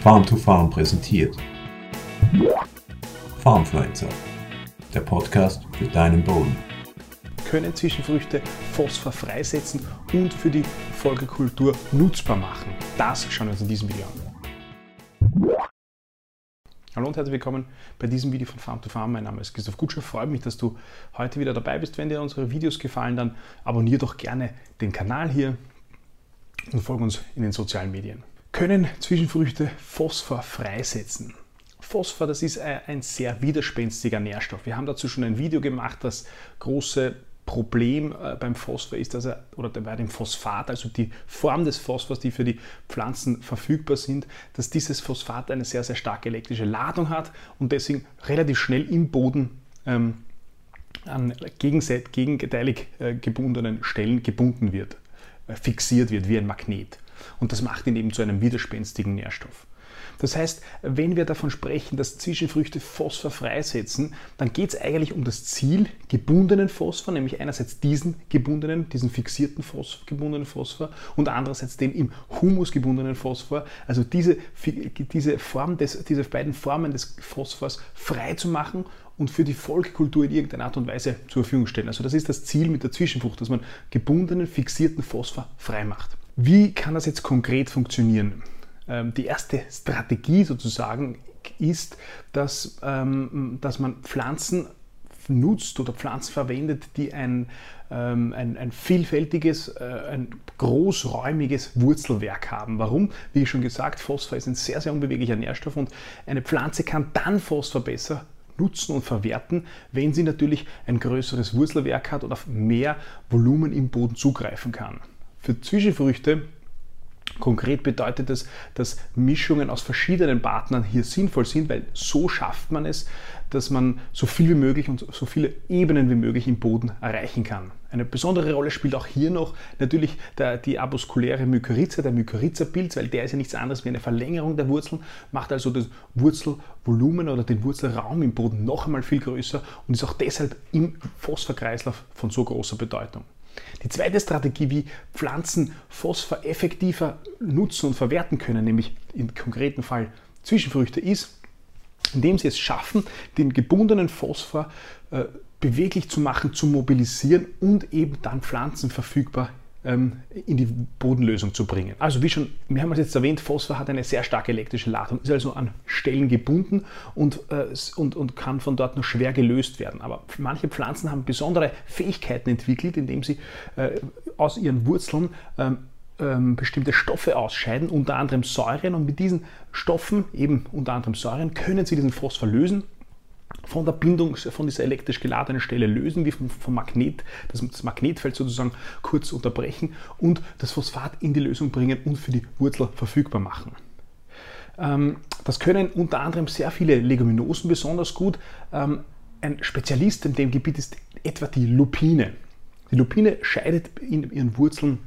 Farm to Farm präsentiert. Farmfluencer, der Podcast für deinen Boden. Können Zwischenfrüchte Phosphor freisetzen und für die Folgekultur nutzbar machen? Das schauen wir uns in diesem Video an. Hallo und herzlich willkommen bei diesem Video von Farm to Farm. Mein Name ist Christoph Gutscher. Freut mich, dass du heute wieder dabei bist. Wenn dir unsere Videos gefallen, dann abonniere doch gerne den Kanal hier und folge uns in den sozialen Medien. Können Zwischenfrüchte Phosphor freisetzen? Phosphor, das ist ein sehr widerspenstiger Nährstoff. Wir haben dazu schon ein Video gemacht, das große Problem äh, beim Phosphor ist, dass er, oder bei dem Phosphat, also die Form des Phosphors, die für die Pflanzen verfügbar sind, dass dieses Phosphat eine sehr, sehr starke elektrische Ladung hat und deswegen relativ schnell im Boden ähm, an gegenteilig äh, gebundenen Stellen gebunden wird, äh, fixiert wird wie ein Magnet. Und das macht ihn eben zu einem widerspenstigen Nährstoff. Das heißt, wenn wir davon sprechen, dass Zwischenfrüchte Phosphor freisetzen, dann geht es eigentlich um das Ziel gebundenen Phosphor, nämlich einerseits diesen gebundenen, diesen fixierten Phosphor, gebundenen Phosphor und andererseits den im Humus gebundenen Phosphor, also diese, diese, Form des, diese beiden Formen des Phosphors frei zu machen und für die Folgekultur in irgendeiner Art und Weise zur Verfügung stellen. Also das ist das Ziel mit der Zwischenfrucht, dass man gebundenen, fixierten Phosphor frei macht. Wie kann das jetzt konkret funktionieren? Ähm, die erste Strategie sozusagen ist, dass, ähm, dass man Pflanzen nutzt oder Pflanzen verwendet, die ein, ähm, ein, ein, vielfältiges, äh, ein großräumiges Wurzelwerk haben. Warum? Wie schon gesagt, Phosphor ist ein sehr, sehr unbeweglicher Nährstoff und eine Pflanze kann dann Phosphor besser nutzen und verwerten, wenn sie natürlich ein größeres Wurzelwerk hat und auf mehr Volumen im Boden zugreifen kann. Für Zwischenfrüchte Konkret bedeutet das, dass Mischungen aus verschiedenen Partnern hier sinnvoll sind, weil so schafft man es, dass man so viel wie möglich und so viele Ebenen wie möglich im Boden erreichen kann. Eine besondere Rolle spielt auch hier noch natürlich der, die abuskuläre Mykorrhiza, der Mykorrhiza-Pilz, weil der ist ja nichts anderes wie eine Verlängerung der Wurzeln, macht also das Wurzelvolumen oder den Wurzelraum im Boden noch einmal viel größer und ist auch deshalb im Phosphorkreislauf von so großer Bedeutung. Die zweite Strategie, wie Pflanzen Phosphor effektiver nutzen und verwerten können, nämlich im konkreten Fall Zwischenfrüchte, ist, indem sie es schaffen, den gebundenen Phosphor äh, beweglich zu machen, zu mobilisieren und eben dann Pflanzen verfügbar in die Bodenlösung zu bringen. Also wie schon mehrmals jetzt erwähnt, Phosphor hat eine sehr starke elektrische Ladung, ist also an Stellen gebunden und, äh, und, und kann von dort nur schwer gelöst werden. Aber manche Pflanzen haben besondere Fähigkeiten entwickelt, indem sie äh, aus ihren Wurzeln ähm, ähm, bestimmte Stoffe ausscheiden, unter anderem Säuren und mit diesen Stoffen, eben unter anderem Säuren, können sie diesen Phosphor lösen von der Bindung, von dieser elektrisch geladenen Stelle lösen, wie vom, vom Magnet, das, das, Magnetfeld sozusagen kurz unterbrechen und das Phosphat in die Lösung bringen und für die Wurzel verfügbar machen. Ähm, das können unter anderem sehr viele Leguminosen besonders gut. Ähm, ein Spezialist in dem Gebiet ist etwa die Lupine. Die Lupine scheidet in ihren Wurzeln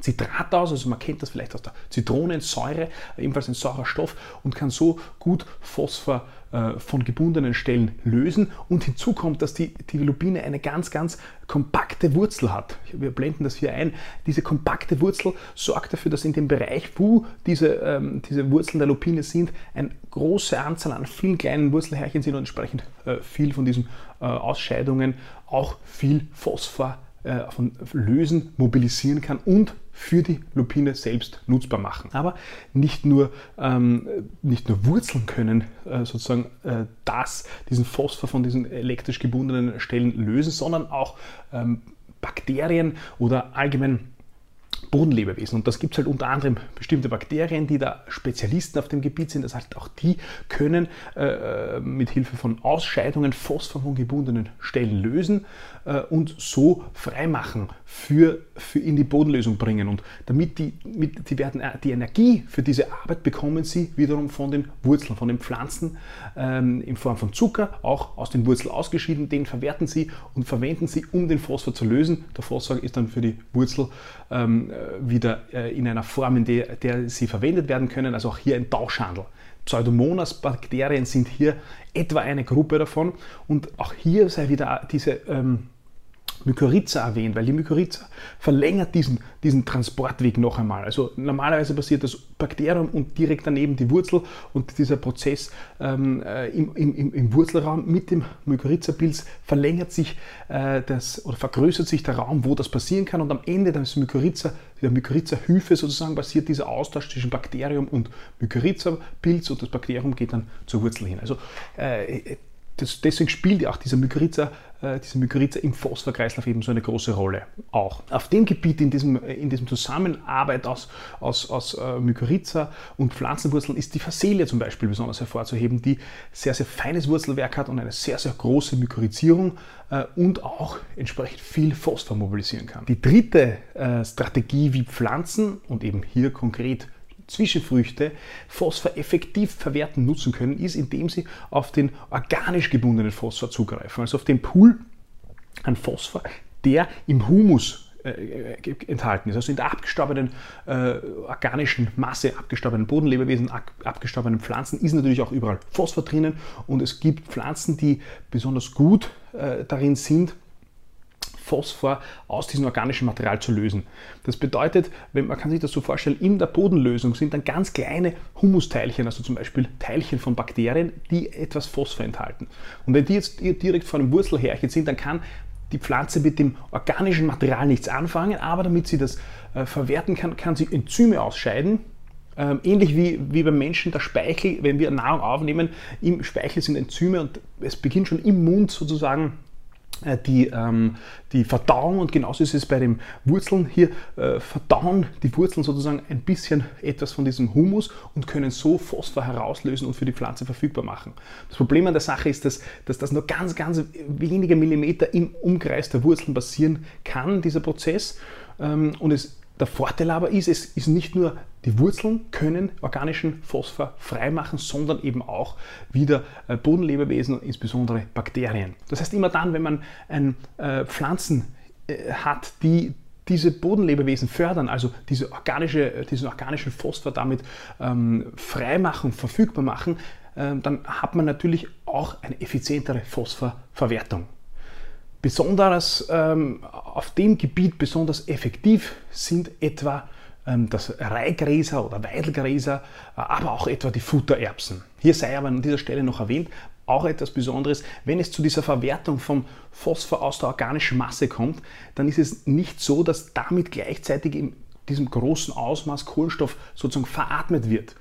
Zitrat aus, also man kennt das vielleicht aus der Zitronensäure, ebenfalls ein saurer Stoff und kann so gut Phosphor äh, von gebundenen Stellen lösen. Und hinzu kommt, dass die, die Lupine eine ganz, ganz kompakte Wurzel hat. Wir blenden das hier ein. Diese kompakte Wurzel sorgt dafür, dass in dem Bereich, wo diese, ähm, diese Wurzeln der Lupine sind, eine große Anzahl an vielen kleinen Wurzelhärchen sind und entsprechend äh, viel von diesen äh, Ausscheidungen auch viel Phosphor äh, von lösen, mobilisieren kann und für die Lupine selbst nutzbar machen. Aber nicht nur, ähm, nicht nur Wurzeln können äh, sozusagen äh, das, diesen Phosphor von diesen elektrisch gebundenen Stellen lösen, sondern auch ähm, Bakterien oder allgemein Bodenlebewesen. Und das gibt es halt unter anderem bestimmte Bakterien, die da Spezialisten auf dem Gebiet sind. Das heißt, auch die können äh, mit Hilfe von Ausscheidungen Phosphor von gebundenen Stellen lösen äh, und so freimachen für, für in die Bodenlösung bringen. Und damit die, mit, die werden äh, die Energie für diese Arbeit bekommen sie wiederum von den Wurzeln, von den Pflanzen ähm, in Form von Zucker, auch aus den Wurzeln ausgeschieden. Den verwerten sie und verwenden sie, um den Phosphor zu lösen. Der Phosphor ist dann für die Wurzel ähm, äh, wieder äh, in einer Form, in der, der sie verwendet werden können. Also auch hier ein Tauschhandel. Pseudomonas-Bakterien sind hier etwa eine Gruppe davon und auch hier sei wieder diese ähm, Mykorrhiza erwähnt, weil die Mykorrhiza verlängert diesen, diesen Transportweg noch einmal. Also normalerweise passiert das Bakterium und direkt daneben die Wurzel und dieser Prozess ähm, äh, im, im, im, Wurzelraum mit dem Mykorrhiza-Pilz verlängert sich äh, das oder vergrößert sich der Raum, wo das passieren kann und am Ende des Mykorrhiza, der Mykorrhiza-Hyphe sozusagen passiert dieser Austausch zwischen Bakterium und Mykorrhiza-Pilz und das Bakterium geht dann zur Wurzel hin. Also äh, das, deswegen spielt auch dieser Mykorrhiza, äh, diese Mykorrhiza im Phosphorkreislauf eben so eine große Rolle. Auch auf dem Gebiet, in diesem, in diesem Zusammenarbeit aus, aus, aus äh, Mykorrhiza und Pflanzenwurzeln, ist die Phacelia zum Beispiel besonders hervorzuheben, die sehr, sehr feines Wurzelwerk hat und eine sehr, sehr große Mykorrhizierung äh, und auch entsprechend viel Phosphor mobilisieren kann. Die dritte äh, Strategie, wie Pflanzen und eben hier konkret Zwischenfrüchte Phosphor effektiv verwerten nutzen können, ist, indem sie auf den organisch gebundenen Phosphor zugreifen, also auf den Pool an Phosphor, der im Humus äh, enthalten ist, also in der abgestorbenen äh, organischen Masse, abgestorbenen Bodenlebewesen, abgestorbenen Pflanzen ist natürlich auch überall Phosphor drinnen. Und es gibt Pflanzen, die besonders gut äh, darin sind, Phosphor aus diesem organischen Material zu lösen. Das bedeutet, wenn man kann sich das so vorstellen, in der Bodenlösung sind dann ganz kleine Humusteilchen, also zum Beispiel Teilchen von Bakterien, die etwas Phosphor enthalten. Und wenn die jetzt direkt vor einem Wurzelhärchen sind, dann kann die Pflanze mit dem organischen Material nichts anfangen, aber damit sie das äh, verwerten kann, kann sie Enzyme ausscheiden, ähm, ähnlich wie, wie beim Menschen der Speichel, wenn wir Nahrung aufnehmen, im Speichel sind Enzyme und es beginnt schon im Mund sozusagen die, ähm, die Verdauung und genauso ist es bei den Wurzeln hier, äh, verdauen die Wurzeln sozusagen ein bisschen etwas von diesem Humus und können so Phosphor herauslösen und für die Pflanze verfügbar machen. Das Problem an der Sache ist, dass, dass das nur ganz, ganz wenige Millimeter im Umkreis der Wurzeln passieren kann, dieser Prozess. Ähm, und es der Vorteil aber ist, es ist nicht nur die Wurzeln können organischen Phosphor freimachen, sondern eben auch wieder äh, Bodenlebewesen, insbesondere Bakterien. Das heißt, immer dann, wenn man ein, äh, Pflanzen äh, hat, die diese Bodenlebewesen fördern, also diese organische, äh, diesen organischen Phosphor damit ähm, freimachen, verfügbar machen, äh, dann hat man natürlich auch eine effizientere Phosphorverwertung. Besonders ähm, auf dem Gebiet besonders effektiv sind etwa ähm, das Reihgräser oder Weidelgräser, äh, aber auch etwa die Futtererbsen. Hier sei aber an dieser Stelle noch erwähnt, auch etwas Besonderes, wenn es zu dieser Verwertung vom Phosphor aus der organischen Masse kommt, dann ist es nicht so, dass damit gleichzeitig in diesem großen Ausmaß Kohlenstoff sozusagen veratmet wird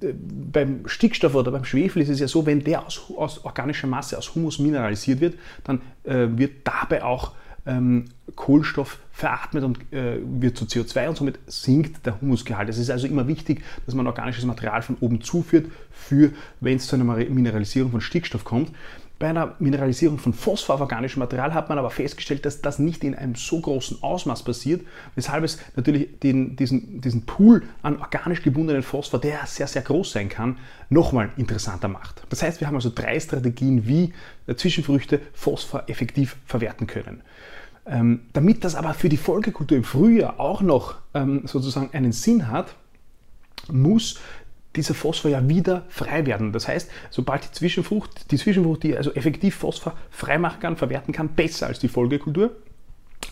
beim Stickstoff oder beim Schwefel ist es ja so, wenn der aus, aus organischer Masse, aus Humus mineralisiert wird, dann äh, wird dabei auch ähm, Kohlenstoff veratmet und äh, wird zu CO2 und somit sinkt der Humusgehalt. Es ist also immer wichtig, dass man organisches Material von oben zuführt, für wenn es zu einer Mineralisierung von Stickstoff kommt. Bei einer Mineralisierung von Phosphor auf organischem Material hat man aber festgestellt, dass das nicht in einem so großen Ausmaß passiert, weshalb es natürlich den, diesen, diesen Pool an organisch gebundenen Phosphor, der sehr, sehr groß sein kann, nochmal interessanter macht. Das heißt, wir haben also drei Strategien, wie Zwischenfrüchte Phosphor effektiv verwerten können. Ähm, damit das aber für die Folgekultur im Frühjahr auch noch ähm, sozusagen einen Sinn hat, muss dieser Phosphor ja wieder frei werden. Das heißt, sobald die Zwischenfrucht, die Zwischenfrucht, die also effektiv Phosphor freimachen kann, verwerten kann, besser als die Folgekultur,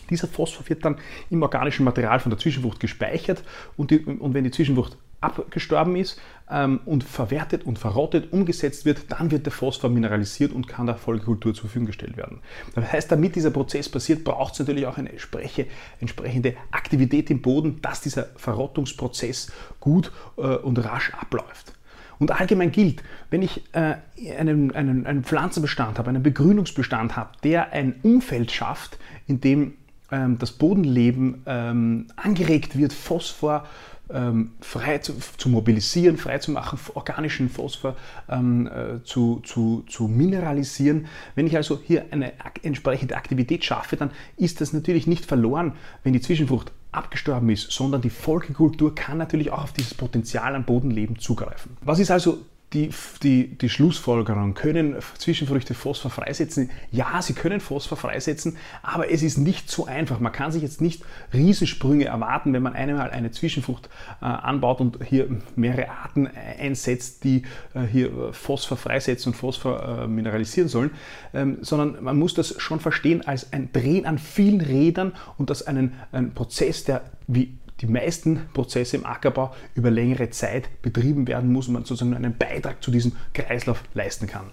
dieser Phosphor wird dann im organischen Material von der Zwischenfrucht gespeichert und, die, und wenn die Zwischenfrucht abgestorben ist ähm, und verwertet und verrottet, umgesetzt wird, dann wird der Phosphor mineralisiert und kann der Folgekultur zur Verfügung gestellt werden. Das heißt, damit dieser Prozess passiert, braucht es natürlich auch eine entsprechende Aktivität im Boden, dass dieser Verrottungsprozess gut äh, und rasch abläuft. Und allgemein gilt, wenn ich äh, einen, einen, einen Pflanzenbestand habe, einen Begrünungsbestand habe, der ein Umfeld schafft, in dem ähm, das Bodenleben ähm, angeregt wird, Phosphor ähm, frei zu, zu, mobilisieren, frei zu machen, organischen Phosphor ähm, äh, zu, zu, zu mineralisieren. Wenn ich also hier eine entsprechende Aktivität schaffe, dann ist das natürlich nicht verloren, wenn die Zwischenfrucht abgestorben ist, sondern die Folgekultur kann natürlich auch auf dieses Potenzial am Bodenleben zugreifen. Was ist also die, die, die Schlussfolgerung, können Zwischenfrüchte Phosphor freisetzen? Ja, sie können Phosphor freisetzen, aber es ist nicht so einfach. Man kann sich jetzt nicht Riesensprünge erwarten, wenn man einmal eine Zwischenfrucht äh, anbaut und hier mehrere Arten einsetzt, die äh, hier Phosphor freisetzen und Phosphor äh, mineralisieren sollen, ähm, sondern man muss das schon verstehen als ein Drehen an vielen Rädern und das einen, ein Prozess, der wie die meisten Prozesse im Ackerbau über längere Zeit betrieben werden muss und man sozusagen einen Beitrag zu diesem Kreislauf leisten kann.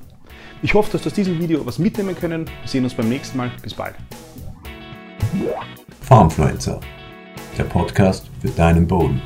Ich hoffe, dass du aus diesem Video was mitnehmen können. Wir sehen uns beim nächsten Mal. Bis bald. Farmfluencer, der Podcast für deinen Boden.